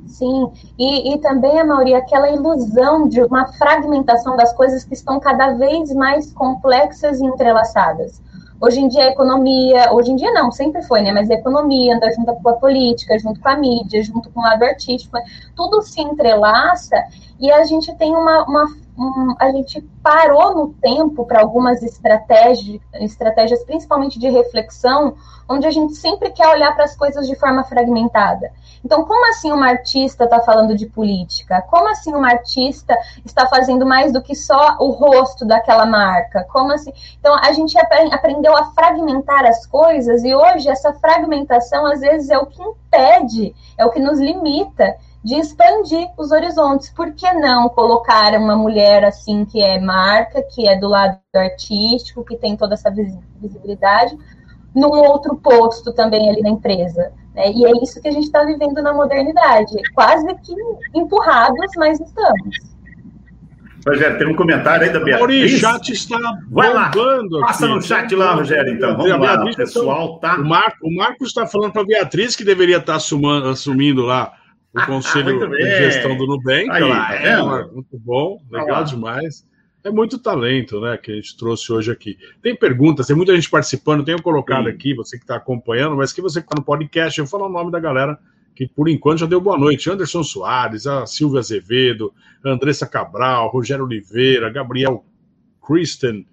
Sim, e, e também, a maioria, aquela ilusão de uma fragmentação das coisas que estão cada vez mais complexas e entrelaçadas. Hoje em dia a economia, hoje em dia não, sempre foi, né? Mas a economia anda junto com a política, junto com a mídia, junto com o lado artístico, tudo se entrelaça e a gente tem uma, uma um, a gente parou no tempo para algumas estratégias, estratégias principalmente de reflexão, onde a gente sempre quer olhar para as coisas de forma fragmentada. Então, como assim uma artista está falando de política? Como assim uma artista está fazendo mais do que só o rosto daquela marca? Como assim? Então, a gente aprendeu a fragmentar as coisas e hoje essa fragmentação às vezes é o que impede, é o que nos limita de expandir os horizontes. Por que não colocar uma mulher assim que é marca, que é do lado artístico, que tem toda essa visibilidade, num outro posto também ali na empresa? Né? E é isso que a gente está vivendo na modernidade, quase que empurrados, mas estamos. Rogério, tem um comentário aí da Beatriz. Maurício, o chat está Vai lá, passa aqui. no chat lá, Rogério, então. Vamos lá, o pessoal tá... O, Marco, o Marcos está falando para a Beatriz que deveria estar assumando, assumindo lá o conselho de gestão do Nubank. Aí, lá. tá é? Marco, muito bom, legal demais. É muito talento, né, que a gente trouxe hoje aqui. Tem perguntas, tem muita gente participando, tenho colocado Sim. aqui, você que está acompanhando, mas que você que está no podcast, eu vou falar o nome da galera que por enquanto já deu boa noite. Anderson Soares, a Silvia Azevedo, Andressa Cabral, Rogério Oliveira, Gabriel Kristen,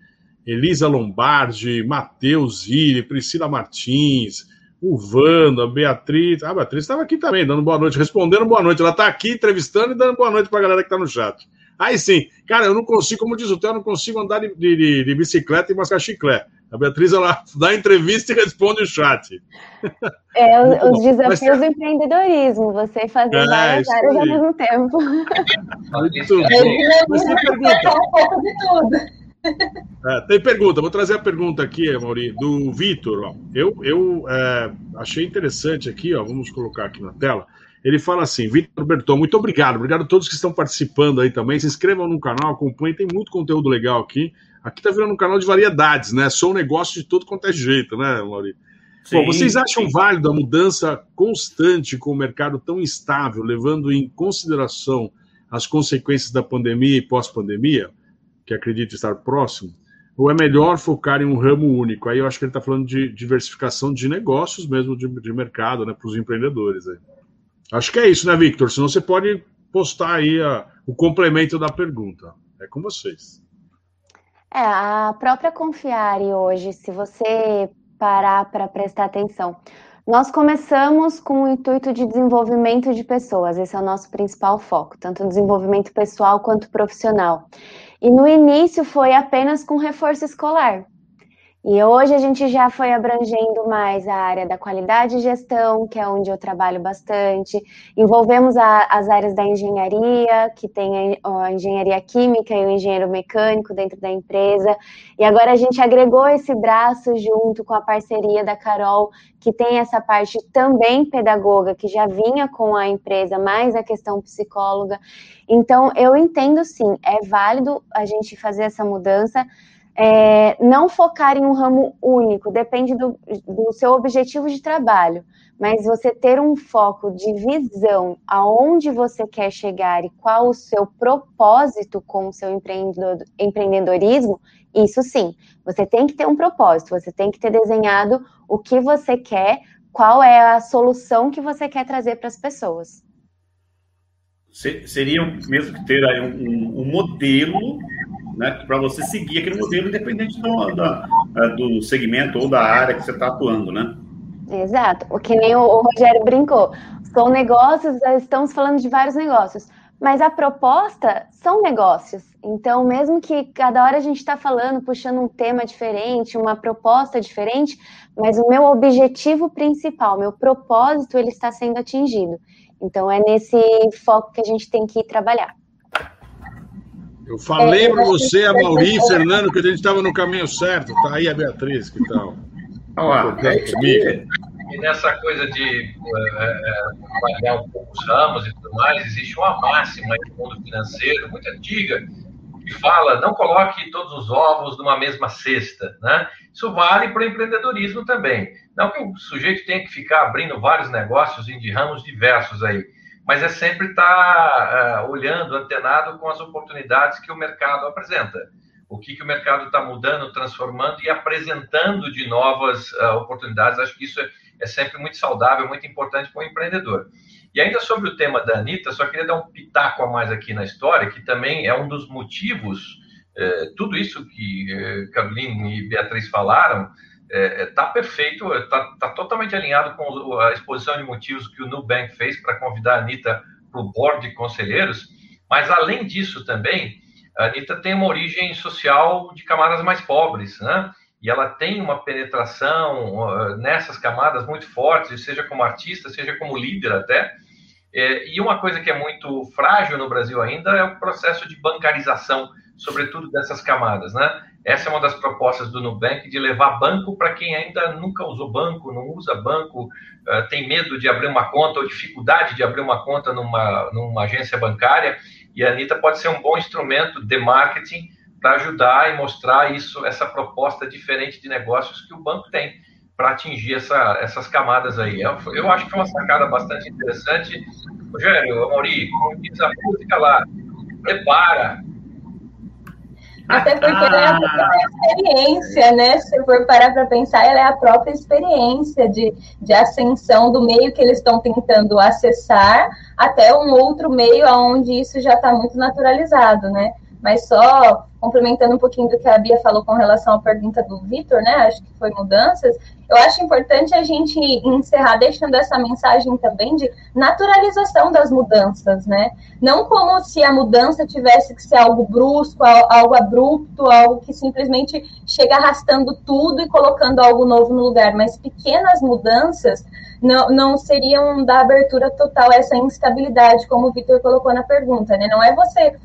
Elisa Lombardi, Matheus Iri, Priscila Martins, o Wanda, a Beatriz. Ah, a Beatriz estava aqui também, dando boa noite, respondendo boa noite. Ela está aqui entrevistando e dando boa noite para a galera que está no chat. Aí sim, cara, eu não consigo, como diz o Theo, eu não consigo andar de, de- de bicicleta e mascar chiclete. A Beatriz, ela dá entrevista e responde o chat. É os desafios Mas- do empreendedorismo, você fazer É, várias áreas ao mesmo tempo. Muito Eu bom. Tem pergunta. falar um pouco de tudo. É, tem pergunta, vou trazer a pergunta aqui, Mauri, do Vitor. Eu, eu é, achei interessante aqui, ó, vamos colocar aqui na tela. Ele fala assim: Vitor Berton, muito obrigado, obrigado a todos que estão participando aí também. Se inscrevam no canal, acompanhem, tem muito conteúdo legal aqui. Aqui tá virando um canal de variedades, né? Sou um negócio de todo quanto é jeito, né, Mauri? Bom, Sim, vocês acham sim. válido a mudança constante com o mercado tão instável, levando em consideração as consequências da pandemia e pós-pandemia, que acredito estar próximo? Ou é melhor focar em um ramo único? Aí eu acho que ele está falando de diversificação de negócios mesmo, de, de mercado, né, para os empreendedores. Aí. Acho que é isso, né, Victor? Senão você pode postar aí a- o complemento da pergunta. É com vocês. É, a própria Confiare hoje, se você parar para prestar atenção, nós começamos com o intuito de desenvolvimento de pessoas, esse é o nosso principal foco, tanto desenvolvimento pessoal quanto profissional. E no início foi apenas com reforço escolar. E hoje a gente já foi abrangendo mais a área da qualidade e gestão, que é onde eu trabalho bastante. Envolvemos a- as áreas da engenharia, que tem a, a engenharia química e o engenheiro mecânico dentro da empresa. E agora a gente agregou esse braço junto com a parceria da Carol, que tem essa parte também pedagoga, que já vinha com a empresa, mais a questão psicóloga. Então, eu entendo sim, é válido a gente fazer essa mudança. É, não focar em um ramo único, depende do, do seu objetivo de trabalho, mas você ter um foco de visão aonde você quer chegar e qual o seu propósito com o seu empreendedor, empreendedorismo, isso sim, você tem que ter um propósito, você tem que ter desenhado o que você quer, qual é a solução que você quer trazer para as pessoas. Se- Seria mesmo que ter um, um- um modelo né, para você seguir aquele modelo, independente do, eh, do segmento ou da área que você está atuando, né? Exato, o que nem o, o Rogério brincou. São negócios, eh, estamos falando de vários negócios, mas a proposta são negócios. Então, mesmo que cada hora a gente está falando, puxando um tema diferente, uma proposta diferente, mas o meu objetivo principal, meu propósito, ele está sendo atingido. Então, é nesse foco que a gente tem que trabalhar. Eu falei É, para você, que- a Mauri e Fernando, que a gente estava no caminho certo. Tá aí a Beatriz, que tal? Olha lá, Concordando é isso comigo? aí. E nessa coisa de é, é, avaliar um pouco os ramos e tudo mais, existe uma máxima no mundo financeiro, muito antiga, que fala não coloque todos os ovos numa mesma cesta. Né? Isso vale para o empreendedorismo também. Não que o sujeito tenha que ficar abrindo vários negócios de ramos diversos aí, mas é sempre estar olhando, antenado com as oportunidades que o mercado apresenta. O que, que o mercado está mudando, transformando e apresentando de novas uh, oportunidades. Acho que isso é, é sempre muito saudável, muito importante para o empreendedor. E ainda sobre o tema da Anitta, só queria dar um pitaco a mais aqui na história, que também é um dos motivos, eh, tudo isso que Caroline e Beatriz falaram, está perfeito, está tá totalmente alinhado com a exposição de motivos que o Nubank fez para convidar a Anitta para o board de conselheiros, mas além disso também, a Anitta tem uma origem social de camadas mais pobres, né? E ela tem uma penetração nessas camadas muito forte, seja como artista, seja como líder até. É, e uma coisa que é muito frágil no Brasil ainda é o processo de bancarização, sobretudo dessas camadas, né? Essa é uma das propostas do Nubank de levar banco para quem ainda nunca usou banco, não usa banco, uh, tem medo de abrir uma conta ou dificuldade de abrir uma conta numa, numa agência bancária E a Anitta pode ser um bom instrumento de marketing para ajudar e mostrar isso, essa proposta diferente de negócios que o banco tem para atingir essa, essas camadas aí. Eu, eu, acho que é uma sacada bastante interessante. Rogério, Amaury, como diz a música lá, prepara, até porque ela é a própria experiência, né? Se for parar para pensar, ela é a própria experiência de, de ascensão do meio que eles estão tentando acessar até um outro meio onde isso já está muito naturalizado, né? Mas só complementando um pouquinho do que a Bia falou com relação à pergunta do Vitor, né? Acho que foi mudanças. Eu acho importante a gente encerrar deixando essa mensagem também de naturalização das mudanças, né? Não como se a mudança tivesse que ser algo brusco, algo abrupto, algo que simplesmente chega arrastando tudo e colocando algo novo no lugar, mas pequenas mudanças não, não seriam da abertura total a essa instabilidade, como o Vitor colocou na pergunta, né? Não é você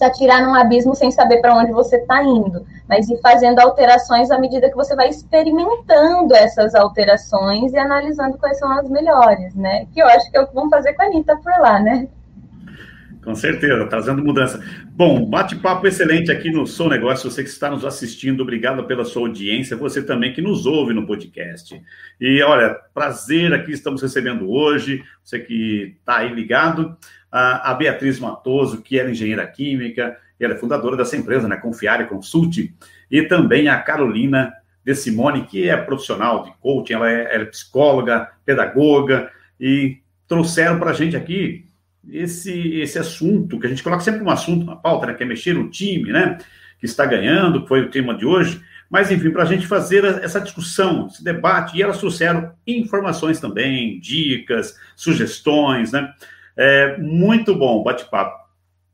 se atirar num abismo sem saber para onde você está indo, mas ir fazendo alterações à medida que você vai experimentando essas alterações e analisando quais são as melhores, né? Que eu acho que é o que vão fazer com a Anitta por lá, né? Com certeza, trazendo mudança. Bom, bate-papo excelente aqui no Sou Negócio. Você que está nos assistindo, obrigado pela sua audiência. Você também que nos ouve no podcast. E olha, prazer aqui estamos recebendo hoje. Você que está aí ligado a, Beatriz Matoso, que era engenheira química, ela é fundadora dessa empresa, né, Confiare Consult, e também a Carolina De Simone, que é profissional de coaching, ela é, ela é psicóloga, pedagoga, e trouxeram para a gente aqui esse, esse assunto, que a gente coloca sempre um assunto na pauta, né, que é mexer no time, né, que está ganhando, que foi o tema de hoje, mas, enfim, para a gente fazer essa discussão, esse debate, e elas trouxeram informações também, dicas, sugestões, né? É, muito bom bate-papo.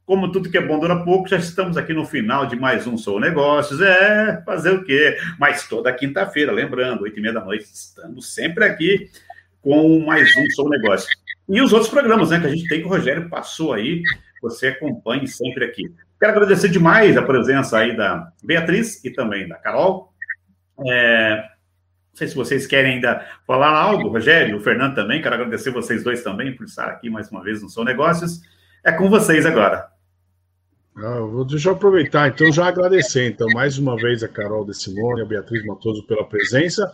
Como tudo que é bom dura pouco, já estamos aqui no final de mais um Sou Negócios. É, fazer o quê? Mas toda quinta-feira, lembrando, oito e meia da noite, estamos sempre aqui com mais um Sou Negócios. E os outros programas né, que a gente tem que o Rogério passou aí, você acompanhe sempre aqui. Quero agradecer demais a presença aí da Beatriz e também da Carol. É, não sei se vocês querem ainda falar algo, Rogério, o Fernando também. Quero agradecer vocês dois também por estar aqui mais uma vez no São Negócios. É com vocês agora. Ah, vou, deixa eu aproveitar, então, já agradecer, então, mais uma vez a Carol de Simone, a Beatriz Matoso pela presença.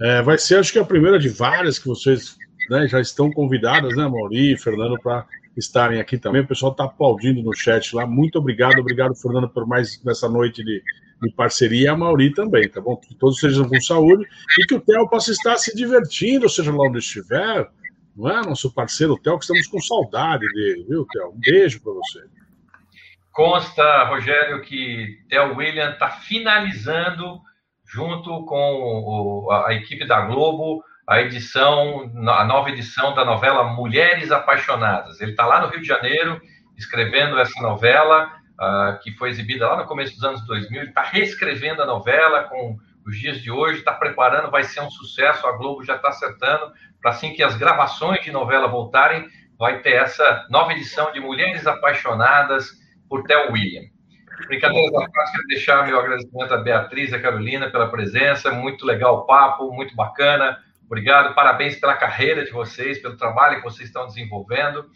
É, vai ser, acho que, a primeira de várias que vocês né, já estão convidadas, né, Mauri e Fernando, para estarem aqui também. O pessoal está aplaudindo no chat lá. Muito obrigado, obrigado, Fernando, por mais nessa noite de de parceria a Mauri também, tá bom? Que todos sejam com saúde e que o Theo possa estar se divertindo, seja lá onde estiver, não é? Nosso parceiro Theo, que estamos com saudade dele, viu, Theo? Um beijo para você. Consta, Rogério, que Theo William está finalizando, junto com a equipe da Globo, a edição, a nova edição da novela Mulheres Apaixonadas. Ele está lá no Rio de Janeiro escrevendo essa novela uh, que foi exibida lá no começo dos anos 2000. Ele está reescrevendo a novela com os dias de hoje, está preparando, vai ser um sucesso. A Globo já está acertando para assim que as gravações de novela voltarem, vai ter essa nova edição de Mulheres Apaixonadas por Theo William. Brincadeiras à parte, quero deixar meu agradecimento à Beatriz e à Carolina pela presença. Muito legal o papo, muito bacana. Obrigado, parabéns pela carreira de vocês, pelo trabalho que vocês estão desenvolvendo.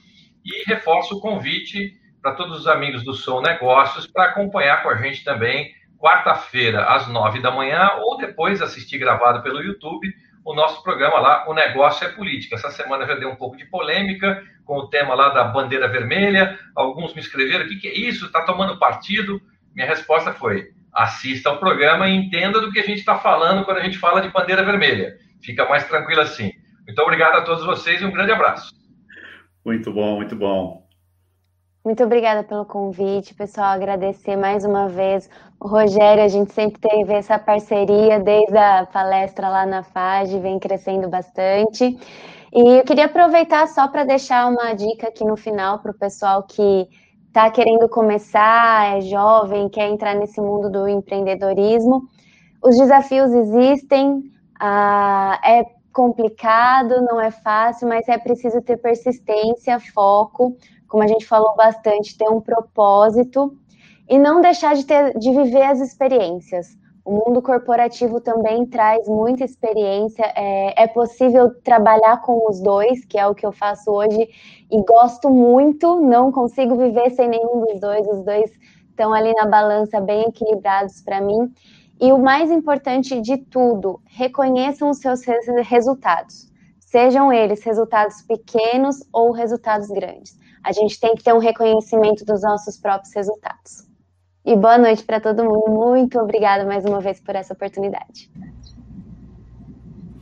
E reforço o convite para todos os amigos do Sou Negócios para acompanhar com a gente também quarta-feira às nove da manhã ou depois assistir gravado pelo YouTube o nosso programa lá, O Negócio é Política. Essa semana já deu um pouco de polêmica com o tema lá da bandeira vermelha. Alguns me escreveram: o que, que é isso? Está tomando partido? Minha resposta foi: assista ao programa e entenda do que a gente está falando quando a gente fala de bandeira vermelha. Fica mais tranquilo assim. Muito obrigado a todos vocês e um grande abraço. Muito bom, muito bom. Muito obrigada pelo convite, pessoal. Agradecer mais uma vez o Rogério. A gente sempre teve essa parceria desde a palestra lá na FAGE, vem crescendo bastante. E eu queria aproveitar só para deixar uma dica aqui no final para o pessoal que está querendo começar, é jovem, quer entrar nesse mundo do empreendedorismo. Os desafios existem, ah, é complicado, não é fácil, mas é preciso ter persistência, foco como a gente falou bastante, ter um propósito e não deixar de, ter, de viver as experiências. O mundo corporativo também traz muita experiência. É, é, possível trabalhar com os dois, que é o que eu faço hoje, e gosto muito. Não consigo viver sem nenhum dos dois. Os dois estão ali na balança, bem equilibrados para mim. E o mais importante de tudo, reconheçam os seus resultados. Sejam eles resultados pequenos ou resultados grandes. A gente tem que ter um reconhecimento dos nossos próprios resultados. E boa noite para todo mundo. Muito obrigada mais uma vez por essa oportunidade.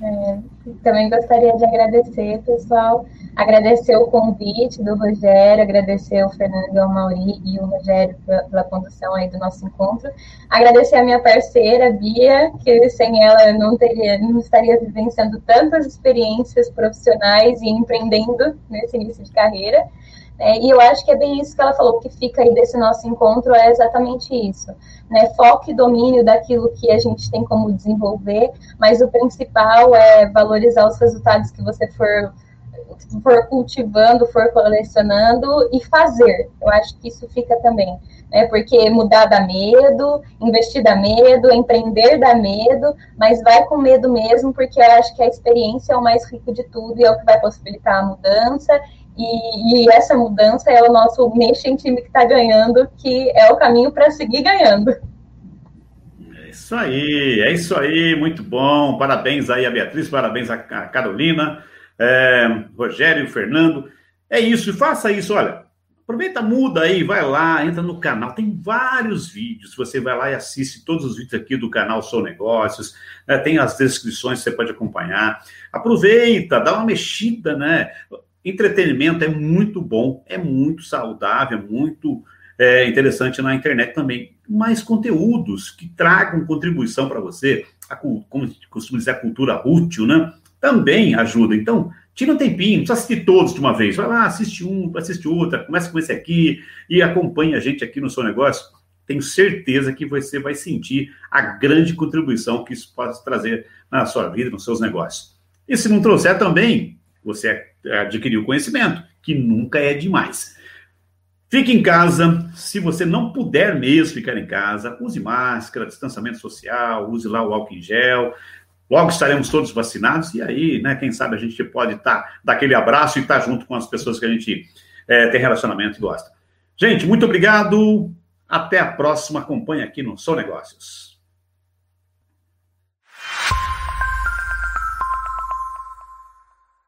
É, também gostaria de agradecer, pessoal. Agradecer o convite do Rogério, agradecer o Fernando, o Mauri e o Rogério pela, condução aí do nosso encontro. Agradecer a minha parceira, Bia, que sem ela eu não teria, não estaria vivenciando tantas experiências profissionais e empreendendo nesse início de carreira. É, e eu acho que é bem isso que ela falou, que fica aí desse nosso encontro é exatamente isso. Né? Foco e domínio daquilo que a gente tem como desenvolver, mas o principal é valorizar os resultados que você for, for cultivando, for colecionando e fazer. Eu acho que isso fica também. Né? Porque mudar dá medo, investir dá medo, empreender dá medo, mas vai com medo mesmo, porque eu acho que a experiência é o mais rico de tudo e é o que vai possibilitar a mudança e, e, essa mudança é o nosso Nation time que está ganhando, que é o caminho para seguir ganhando. É isso aí, é isso aí, muito bom. Parabéns aí a Beatriz, parabéns a Carolina, é, Rogério, Fernando. É isso, faça isso, olha. Aproveita, muda aí, vai lá, entra no canal. Tem vários vídeos. Você vai lá e assiste todos os vídeos aqui do canal Sou Negócios. Né? Tem as descrições, você pode acompanhar. Aproveita, dá uma mexida, né? Entretenimento é muito bom, é muito saudável, é muito é, interessante na internet também. Mais conteúdos que tragam contribuição para você, a, como costuma dizer, a cultura útil, né? Também ajuda. Então, tira um tempinho, não precisa assistir todos de uma vez. Vai lá, assiste um, assiste outra, começa com esse aqui e acompanha a gente aqui no seu negócio. Tenho certeza que você vai sentir a grande contribuição que isso pode trazer na sua vida, nos seus negócios. E se não trouxer também, você adquiriu conhecimento, que nunca é demais. Fique em casa. Se você não puder mesmo ficar em casa, use máscara, distanciamento social, use lá o álcool em gel. Logo estaremos todos vacinados e aí, né, quem sabe a gente pode estar, tá, dar aquele abraço e estar tá junto com as pessoas que a gente é, tem relacionamento e gosta. Gente, muito obrigado. Até a próxima. Acompanhe aqui no Sou Negócios.